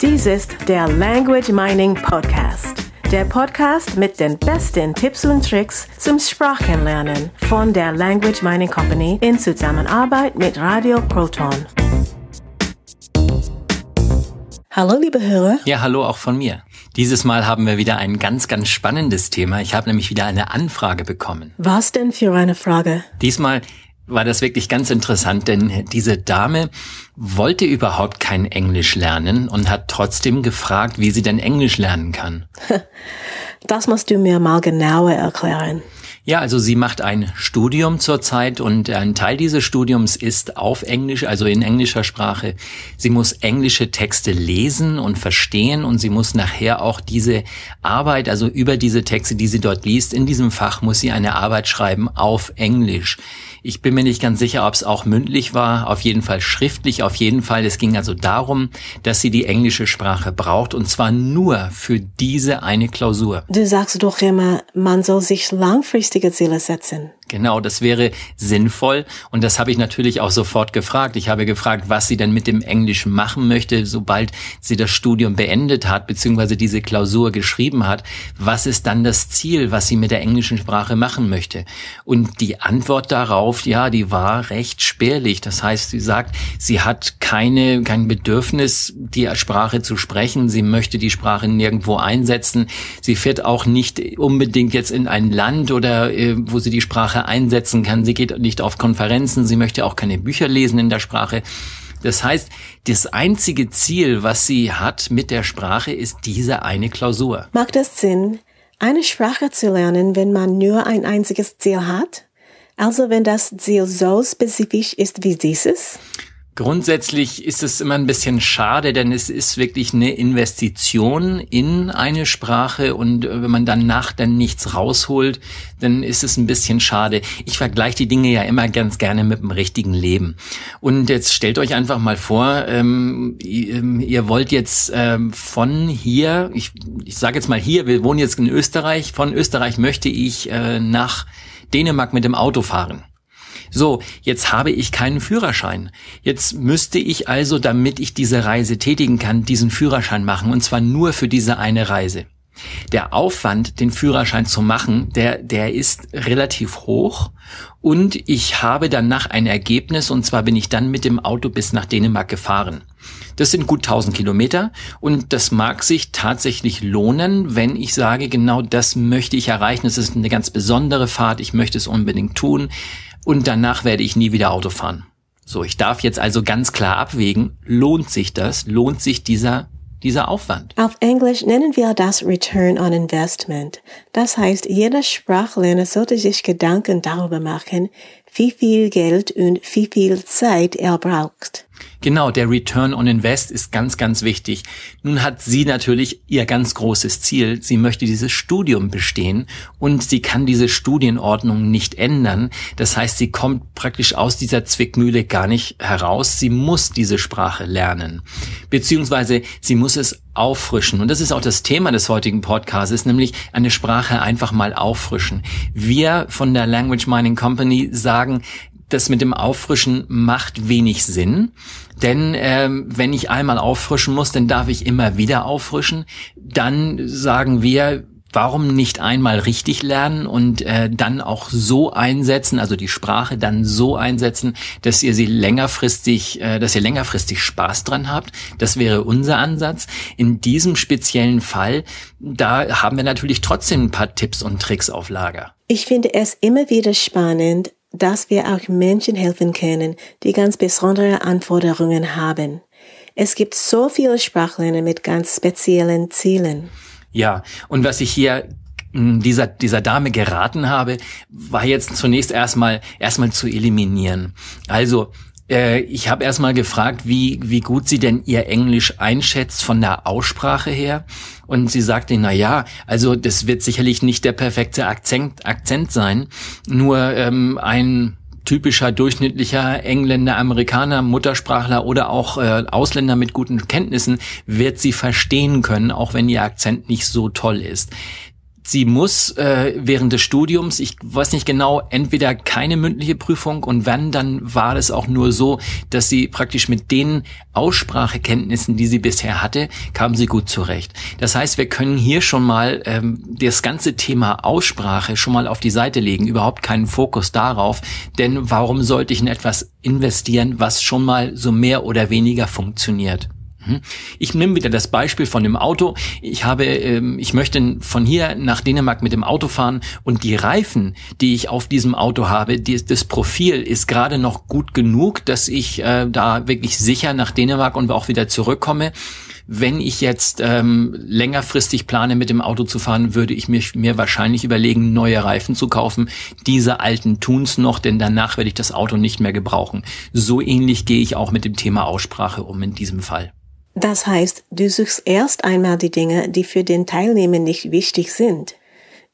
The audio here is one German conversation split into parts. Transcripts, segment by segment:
Dies ist der Language Mining Podcast. Der Podcast mit den besten Tipps und Tricks zum Sprachenlernen von der Language Mining Company in Zusammenarbeit mit Radio Proton. Hallo, liebe Hörer. Ja, hallo auch von mir. Dieses Mal haben wir wieder ein ganz, ganz spannendes Thema. Ich habe nämlich wieder eine Anfrage bekommen. Was denn für eine Frage? Diesmal war das wirklich ganz interessant, denn diese Dame wollte überhaupt kein Englisch lernen und hat trotzdem gefragt, wie sie denn Englisch lernen kann. Das musst du mir mal genauer erklären. Ja, also sie macht ein Studium zurzeit und ein Teil dieses Studiums ist auf Englisch, also in englischer Sprache. Sie muss englische Texte lesen und verstehen und sie muss nachher auch diese Arbeit, also über diese Texte, die sie dort liest, in diesem Fach muss sie eine Arbeit schreiben auf Englisch. Ich bin mir nicht ganz sicher, ob es auch mündlich war, auf jeden Fall schriftlich, auf jeden Fall. Es ging also darum, dass sie die englische Sprache braucht und zwar nur für diese eine Klausur. Du sagst doch immer, man soll sich langfristige Ziele setzen. Genau, das wäre sinnvoll. Und das habe ich natürlich auch sofort gefragt. Ich habe gefragt, was sie denn mit dem Englisch machen möchte, sobald sie das Studium beendet hat, beziehungsweise diese Klausur geschrieben hat. Was ist dann das Ziel, was sie mit der englischen Sprache machen möchte? Und die Antwort darauf, ja, die war recht spärlich. Das heißt, sie sagt, sie hat keine, kein Bedürfnis, die Sprache zu sprechen. Sie möchte die Sprache nirgendwo einsetzen. Sie fährt auch nicht unbedingt jetzt in ein Land oder äh, wo sie die Sprache Sprache einsetzen kann. Sie geht nicht auf Konferenzen, sie möchte auch keine Bücher lesen in der Sprache. Das heißt, das einzige Ziel, was sie hat mit der Sprache, ist diese eine Klausur. Macht es Sinn, eine Sprache zu lernen, wenn man nur ein einziges Ziel hat? Also wenn das Ziel so spezifisch ist wie dieses? Grundsätzlich ist es immer ein bisschen schade, denn es ist wirklich eine Investition in eine Sprache und äh, wenn man danach dann nichts rausholt, dann ist es ein bisschen schade. Ich vergleiche die Dinge ja immer ganz gerne mit dem richtigen Leben. Und jetzt stellt euch einfach mal vor, ähm, ähm ihr wollt jetzt ähm, von hier, ich, ich sage jetzt mal hier, wir wohnen jetzt in Österreich, von Österreich möchte ich äh, nach Dänemark mit dem Auto fahren. So, jetzt habe ich keinen Führerschein. Jetzt müsste ich also, damit ich diese Reise tätigen kann, diesen Führerschein machen und zwar nur für diese eine Reise. Der Aufwand, den Führerschein zu machen, der, der ist relativ hoch und ich habe danach ein Ergebnis und zwar bin ich dann mit dem Auto bis nach Dänemark gefahren. Das sind gut 1000 Kilometer und das mag sich tatsächlich lohnen, wenn ich sage, genau das möchte ich erreichen. Es ist eine ganz besondere Fahrt, ich möchte es unbedingt tun und danach werde ich nie wieder Auto fahren. So, ich darf jetzt also ganz klar abwägen, lohnt sich das, lohnt sich dieser dieser Aufwand. Auf Englisch nennen wir das Return on Investment. Das heißt, jeder Sprachlerner sollte sich Gedanken darüber machen, wie viel Geld und wie viel Zeit er braucht. Genau, der Return on Invest ist ganz, ganz wichtig. Nun hat sie natürlich ihr ganz großes Ziel. Sie möchte dieses Studium bestehen und sie kann diese Studienordnung nicht ändern. Das heißt, sie kommt praktisch aus dieser Zwickmühle gar nicht heraus. Sie muss diese Sprache lernen. Beziehungsweise sie muss es auffrischen. Und das ist auch das Thema des heutigen Podcasts, nämlich eine Sprache einfach mal auffrischen. Wir von der Language Mining Company sagen, das mit dem Auffrischen macht wenig Sinn. Denn ähm, wenn ich einmal auffrischen muss, dann darf ich immer wieder auffrischen. Dann sagen wir, warum nicht einmal richtig lernen und äh, dann auch so einsetzen, also die Sprache dann so einsetzen, dass ihr sie längerfristig, äh, dass ihr längerfristig Spaß dran habt. Das wäre unser Ansatz. In diesem speziellen Fall, da haben wir natürlich trotzdem ein paar Tipps und Tricks auf Lager. Ich finde es immer wieder spannend, dass wir auch Menschen helfen können, die ganz besondere Anforderungen haben. Es gibt so viele Sprachlerner mit ganz speziellen Zielen. Ja, und was ich hier dieser, dieser Dame geraten habe, war jetzt zunächst erstmal, erstmal zu eliminieren. Also, äh, ich habe erstmal gefragt, wie, wie gut sie denn ihr Englisch einschätzt von der Aussprache her. Und sie sagte, na ja, also das wird sicherlich nicht der perfekte Akzent, Akzent sein, nur ähm, ein typischer durchschnittlicher Engländer, Amerikaner, Muttersprachler oder auch äh, Ausländer mit guten Kenntnissen wird sie verstehen können, auch wenn ihr Akzent nicht so toll ist. Sie muss äh, während des Studiums, ich weiß nicht genau, entweder keine mündliche Prüfung und wenn, dann war es auch nur so, dass sie praktisch mit den Aussprachekenntnissen, die sie bisher hatte, kam sie gut zurecht. Das heißt, wir können hier schon mal ähm, das ganze Thema Aussprache schon mal auf die Seite legen, überhaupt keinen Fokus darauf, denn warum sollte ich in etwas investieren, was schon mal so mehr oder weniger funktioniert? Mhm. Ich nehme wieder das Beispiel von dem Auto. Ich habe, ähm, ich möchte von hier nach Dänemark mit dem Auto fahren und die Reifen, die ich auf diesem Auto habe, die, das Profil ist gerade noch gut genug, dass ich äh, da wirklich sicher nach Dänemark und auch wieder zurückkomme. Wenn ich jetzt ähm, längerfristig plane, mit dem Auto zu fahren, würde ich mir, mir wahrscheinlich überlegen, neue Reifen zu kaufen. Diese alten tun's noch, denn danach werde ich das Auto nicht mehr gebrauchen. So ähnlich gehe ich auch mit dem Thema Aussprache um in diesem Fall. Das heißt, du suchst erst einmal die Dinge, die für den Teilnehmer nicht wichtig sind.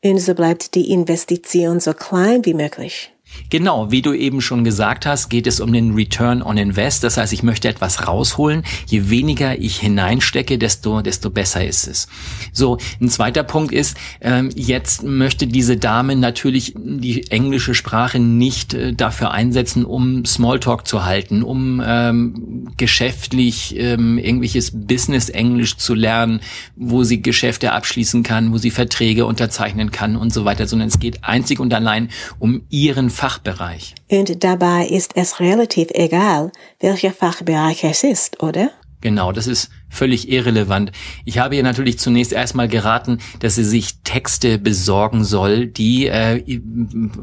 Und so bleibt die Investition so klein wie möglich. Genau, wie du eben schon gesagt hast, geht es um den Return on Invest. Das heißt, ich möchte etwas rausholen. Je weniger ich hineinstecke, desto, desto besser ist es. So, ein zweiter Punkt ist, ähm, jetzt möchte diese Dame natürlich die englische Sprache nicht äh, dafür einsetzen, um Smalltalk zu halten, um ähm, geschäftlich ähm, irgendwelches Business-Englisch zu lernen, wo sie Geschäfte abschließen kann, wo sie Verträge unterzeichnen kann und so weiter, sondern es geht einzig und allein um ihren Fachbereich. Und dabei ist es relativ egal, welcher Fachbereich es ist, oder? Genau, das ist völlig irrelevant. Ich habe ihr natürlich zunächst erstmal geraten, dass sie sich Texte besorgen soll, die äh,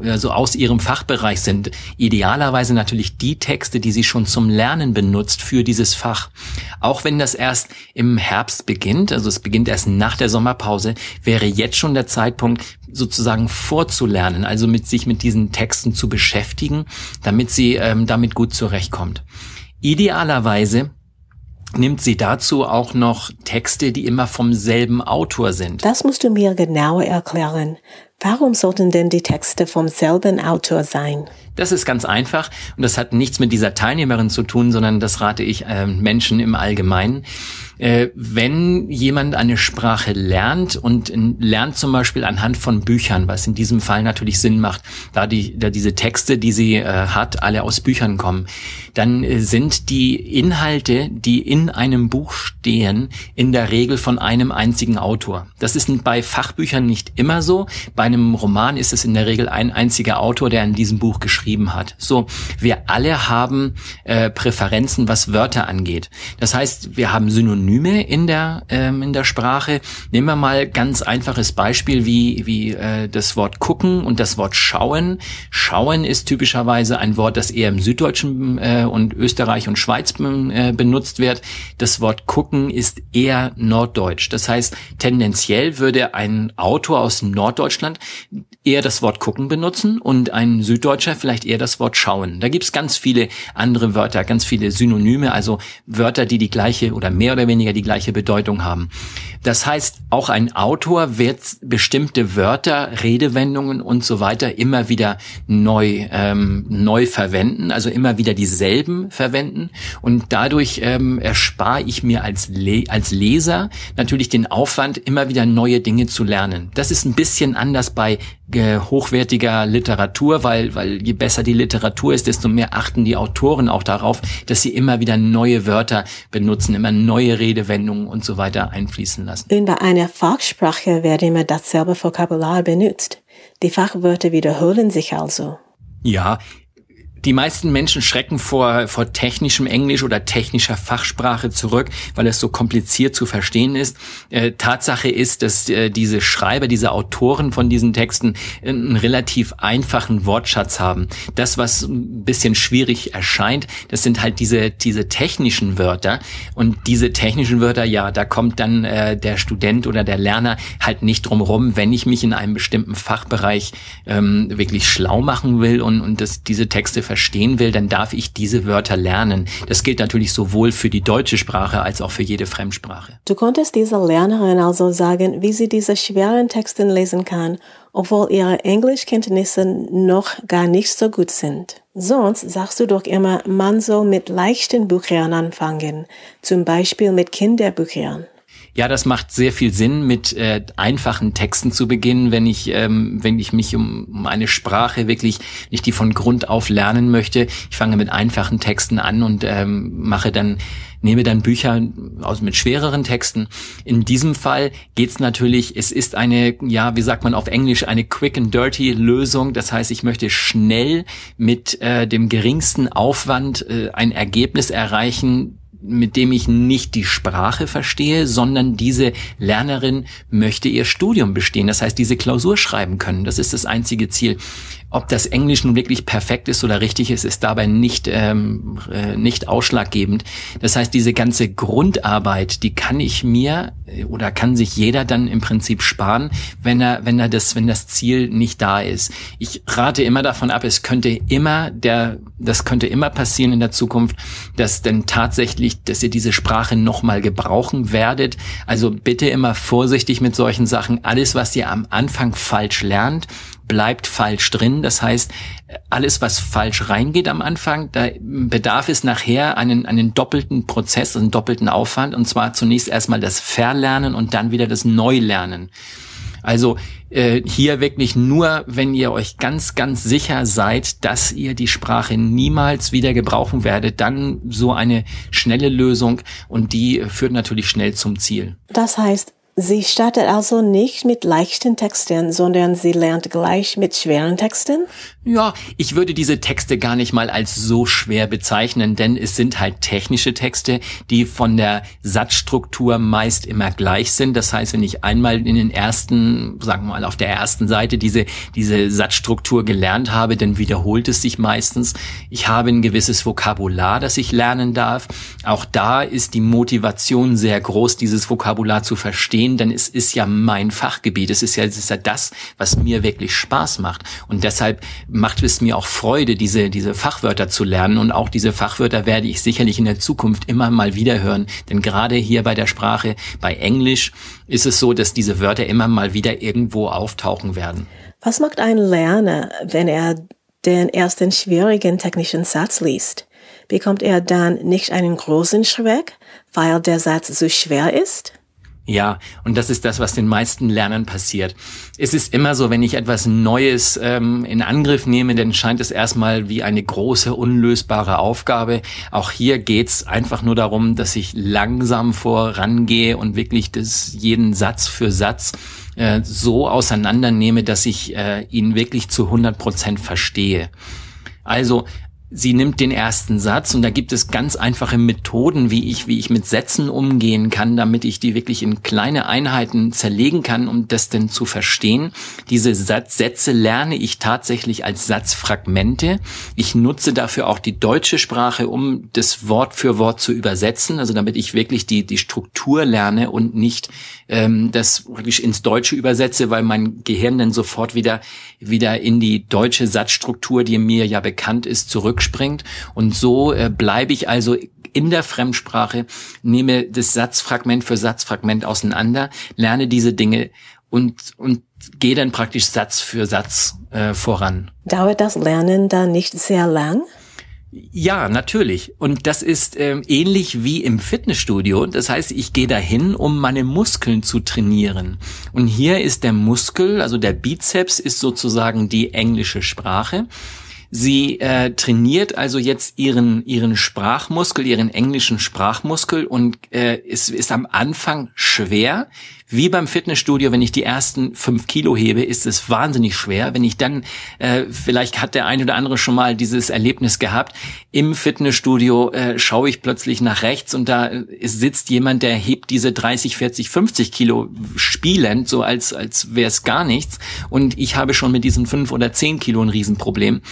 also aus ihrem Fachbereich sind. Idealerweise natürlich die Texte, die sie schon zum Lernen benutzt für dieses Fach. Auch wenn das erst im Herbst beginnt, also es beginnt erst nach der Sommerpause, wäre jetzt schon der Zeitpunkt, sozusagen vorzulernen, also mit sich mit diesen Texten zu beschäftigen, damit sie ähm, damit gut zurechtkommt. Idealerweise nimmt sie dazu auch noch Texte, die immer vom selben Autor sind. Das musst du mir genauer erklären. Warum sollten denn die Texte vom selben Autor sein? Das ist ganz einfach und das hat nichts mit dieser Teilnehmerin zu tun, sondern das rate ich äh, Menschen im Allgemeinen. Äh, wenn jemand eine Sprache lernt und lernt zum Beispiel anhand von Büchern, was in diesem Fall natürlich Sinn macht, da, die, da diese Texte, die sie äh, hat, alle aus Büchern kommen, dann äh, sind die Inhalte, die in einem Buch stehen, in der Regel von einem einzigen Autor. Das ist bei Fachbüchern nicht immer so. Bei einem Roman ist es in der Regel ein einziger Autor, der in diesem Buch geschrieben hat. So, wir alle haben äh, Präferenzen, was Wörter angeht. Das heißt, wir haben Synonyme Synonyme in der, ähm, in der Sprache. Nehmen wir mal ganz einfaches Beispiel wie, wie äh, das Wort gucken und das Wort schauen. Schauen ist typischerweise ein Wort, das eher im Süddeutschen äh, und Österreich und Schweiz äh, benutzt wird. Das Wort gucken ist eher norddeutsch. Das heißt, tendenziell würde ein Autor aus Norddeutschland eher das Wort gucken benutzen und ein Süddeutscher vielleicht eher das Wort schauen. Da gibt's ganz viele andere Wörter, ganz viele Synonyme, also Wörter, die die gleiche oder mehr oder weniger weniger die gleiche Bedeutung haben. Das heißt, auch ein Autor wird bestimmte Wörter, Redewendungen und so weiter immer wieder neu, ähm, neu verwenden, also immer wieder dieselben verwenden. Und dadurch ähm, erspare ich mir als, Le als Leser natürlich den Aufwand, immer wieder neue Dinge zu lernen. Das ist ein bisschen anders bei äh, hochwertiger Literatur, weil, weil je besser die Literatur ist, desto mehr achten die Autoren auch darauf, dass sie immer wieder neue Wörter benutzen, immer neue Redewendungen und so weiter einfließen lassen. Und bei einer Fachsprache wird immer dasselbe Vokabular benutzt. Die Fachwörter wiederholen sich also. Ja, die meisten Menschen schrecken vor, vor technischem Englisch oder technischer Fachsprache zurück, weil es so kompliziert zu verstehen ist. Äh, Tatsache ist, dass äh, diese Schreiber, diese Autoren von diesen Texten äh, einen relativ einfachen Wortschatz haben. Das, was ein bisschen schwierig erscheint, das sind halt diese, diese technischen Wörter. Und diese technischen Wörter, ja, da kommt dann äh, der Student oder der Lerner halt nicht drum rum, wenn ich mich in einem bestimmten Fachbereich ähm, wirklich schlau machen will und, und das, diese Texte verstehen will, dann darf ich diese Wörter lernen. Das gilt natürlich sowohl für die deutsche Sprache als auch für jede Fremdsprache. Du konntest dieser Lernerin also sagen, wie sie diese schweren Texte lesen kann, obwohl ihre Englischkenntnisse noch gar nicht so gut sind. Sonst sagst du doch immer, man soll mit leichten Büchern anfangen, zum Beispiel mit Kinderbüchern. Ja, das macht sehr viel Sinn, mit äh, einfachen Texten zu beginnen, wenn ich, ähm, wenn ich mich um, um eine Sprache wirklich nicht die von Grund auf lernen möchte. Ich fange mit einfachen Texten an und ähm, mache dann nehme dann Bücher aus mit schwereren Texten. In diesem Fall geht's natürlich, es ist eine, ja, wie sagt man auf Englisch, eine quick and dirty Lösung. Das heißt, ich möchte schnell mit äh, dem geringsten Aufwand äh, ein Ergebnis erreichen, mit dem ich nicht die Sprache verstehe, sondern diese Lernerin möchte ihr Studium bestehen. Das heißt, diese Klausur schreiben können. Das ist das einzige Ziel. Ob das Englisch nun wirklich perfekt ist oder richtig ist, ist dabei nicht, ähm, äh, nicht ausschlaggebend. Das heißt, diese ganze Grundarbeit, die kann ich mir äh, oder kann sich jeder dann im Prinzip sparen, wenn er, wenn er das, wenn das Ziel nicht da ist. Ich rate immer davon ab, es könnte immer der, das könnte immer passieren in der Zukunft, dass denn tatsächlich, dass ihr diese Sprache nochmal gebrauchen werdet. Also bitte immer vorsichtig mit solchen Sachen. Alles, was ihr am Anfang falsch lernt, bleibt falsch drin. Das heißt, alles, was falsch reingeht am Anfang, da bedarf es nachher einen, einen doppelten Prozess, einen doppelten Aufwand. Und zwar zunächst erstmal das Verlernen und dann wieder das Neulernen. Also äh, hier wirklich nur, wenn ihr euch ganz, ganz sicher seid, dass ihr die Sprache niemals wieder gebrauchen werdet, dann so eine schnelle Lösung und die führt natürlich schnell zum Ziel. Das heißt, Sie startet also nicht mit leichten Texten, sondern sie lernt gleich mit schweren Texten? Ja, ich würde diese Texte gar nicht mal als so schwer bezeichnen, denn es sind halt technische Texte, die von der Satzstruktur meist immer gleich sind. Das heißt, wenn ich einmal in den ersten, sagen wir mal, auf der ersten Seite diese, diese Satzstruktur gelernt habe, dann wiederholt es sich meistens. Ich habe ein gewisses Vokabular, das ich lernen darf. Auch da ist die Motivation sehr groß, dieses Vokabular zu verstehen gehen, denn es ist ja mein Fachgebiet. Es ist ja, es ist ja das, was mir wirklich Spaß macht. Und deshalb macht es mir auch Freude, diese, diese Fachwörter zu lernen. Und auch diese Fachwörter werde ich sicherlich in der Zukunft immer mal wieder hören. Denn gerade hier bei der Sprache, bei Englisch, ist es so, dass diese Wörter immer mal wieder irgendwo auftauchen werden. Was macht ein Lerner, wenn er den ersten schwierigen technischen Satz liest? Bekommt er dann nicht einen großen Schreck, weil der Satz so schwer ist? Ja, und das ist das, was den meisten Lernern passiert. Es ist immer so, wenn ich etwas Neues ähm, in Angriff nehme, dann scheint es erstmal wie eine große, unlösbare Aufgabe. Auch hier geht's einfach nur darum, dass ich langsam vorangehe und wirklich das jeden Satz für Satz äh, so auseinandernehme, dass ich äh, ihn wirklich zu 100 Prozent verstehe. Also Sie nimmt den ersten Satz und da gibt es ganz einfache Methoden, wie ich, wie ich mit Sätzen umgehen kann, damit ich die wirklich in kleine Einheiten zerlegen kann, um das denn zu verstehen. Diese Sätze lerne ich tatsächlich als Satzfragmente. Ich nutze dafür auch die deutsche Sprache, um das Wort für Wort zu übersetzen, also damit ich wirklich die, die Struktur lerne und nicht ähm, das wirklich ins Deutsche übersetze, weil mein Gehirn dann sofort wieder, wieder in die deutsche Satzstruktur, die mir ja bekannt ist, zurück zurückspringt. Und so äh, bleibe ich also in der Fremdsprache, nehme das Satzfragment für Satzfragment auseinander, lerne diese Dinge und, und gehe dann praktisch Satz für Satz äh, voran. Dauert das Lernen dann nicht sehr lang? Ja, natürlich. Und das ist ähm, ähnlich wie im Fitnessstudio. Das heißt, ich gehe dahin, um meine Muskeln zu trainieren. Und hier ist der Muskel, also der Bizeps, ist sozusagen die englische Sprache. Sie äh, trainiert also jetzt ihren ihren Sprachmuskel, ihren englischen Sprachmuskel und äh, es ist am Anfang schwer, wie beim Fitnessstudio, wenn ich die ersten fünf Kilo hebe, ist es wahnsinnig schwer. Wenn ich dann, äh, vielleicht hat der eine oder andere schon mal dieses Erlebnis gehabt, im Fitnessstudio äh, schaue ich plötzlich nach rechts und da äh, sitzt jemand, der hebt diese 30, 40, 50 Kilo spielend, so als, als wäre es gar nichts. Und ich habe schon mit diesen fünf oder zehn Kilo ein Riesenproblem.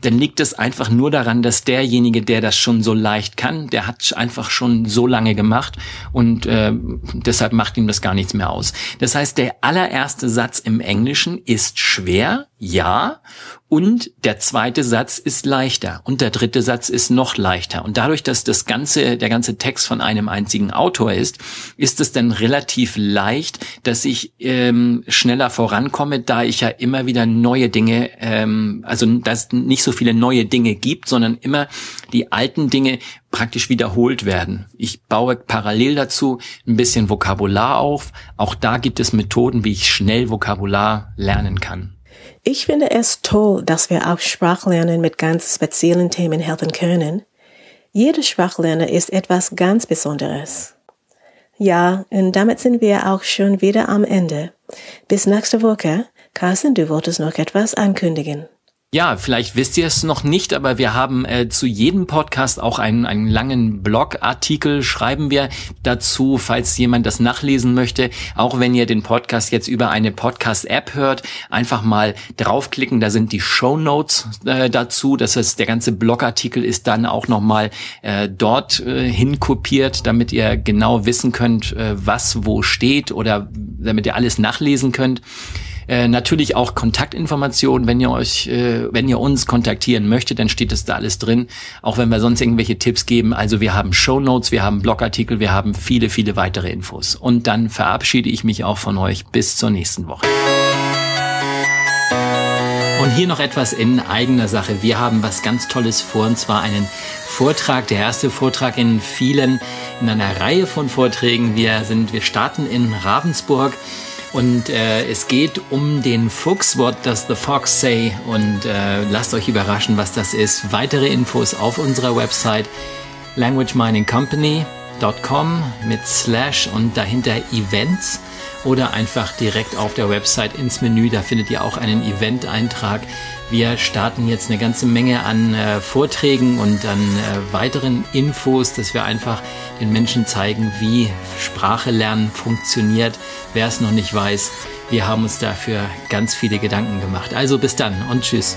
Dann liegt es einfach nur daran, dass derjenige, der das schon so leicht kann, der hat einfach schon so lange gemacht und äh, deshalb macht ihm das gar nichts mehr aus. Das heißt, der allererste Satz im Englischen ist schwer, ja, Und der zweite Satz ist leichter und der dritte Satz ist noch leichter. Und dadurch, dass das ganze, der ganze Text von einem einzigen Autor ist, ist es dann relativ leicht, dass ich ähm, schneller vorankomme, da ich ja immer wieder neue Dinge, ähm, also dass nicht so viele neue Dinge gibt, sondern immer die alten Dinge praktisch wiederholt werden. Ich baue parallel dazu ein bisschen Vokabular auf. Auch da gibt es Methoden, wie ich schnell Vokabular lernen kann. Ich finde es toll, dass wir auch Sprachlernen mit ganz speziellen Themen helfen können. Jeder Sprachlerner ist etwas ganz Besonderes. Ja, und damit sind wir auch schon wieder am Ende. Bis nächste Woche. Carsten, du wolltest noch etwas ankündigen. Ja, vielleicht wisst ihr es noch nicht, aber wir haben äh, zu jedem Podcast auch einen, einen langen Blogartikel, schreiben wir dazu, falls jemand das nachlesen möchte. Auch wenn ihr den Podcast jetzt über eine Podcast-App hört, einfach mal draufklicken, da sind die Show Notes äh, dazu. Das heißt, der ganze Blogartikel ist dann auch nochmal äh, dort äh, hinkopiert, damit ihr genau wissen könnt, äh, was wo steht oder damit ihr alles nachlesen könnt. Äh, natürlich auch Kontaktinformationen, wenn ihr euch, äh, wenn ihr uns kontaktieren möchtet, dann steht es da alles drin. Auch wenn wir sonst irgendwelche Tipps geben. Also wir haben Show Notes, wir haben Blogartikel, wir haben viele, viele weitere Infos. Und dann verabschiede ich mich auch von euch bis zur nächsten Woche. Und hier noch etwas in eigener Sache. Wir haben was ganz Tolles vor, und zwar einen Vortrag, der erste Vortrag in vielen, in einer Reihe von Vorträgen. Wir sind, wir starten in Ravensburg und äh, es geht um den Fuchs, What Does the Fox Say? Und äh, lasst euch überraschen, was das ist. Weitere Infos auf unserer Website languageminingcompany.com mit Slash und dahinter Events oder einfach direkt auf der Website ins Menü. Da findet ihr auch einen Event-Eintrag. Wir starten jetzt eine ganze Menge an äh, Vorträgen und an äh, weiteren Infos, dass wir einfach den Menschen zeigen, wie Sprache lernen funktioniert. Wer es noch nicht weiß, wir haben uns dafür ganz viele Gedanken gemacht. Also bis dann und tschüss.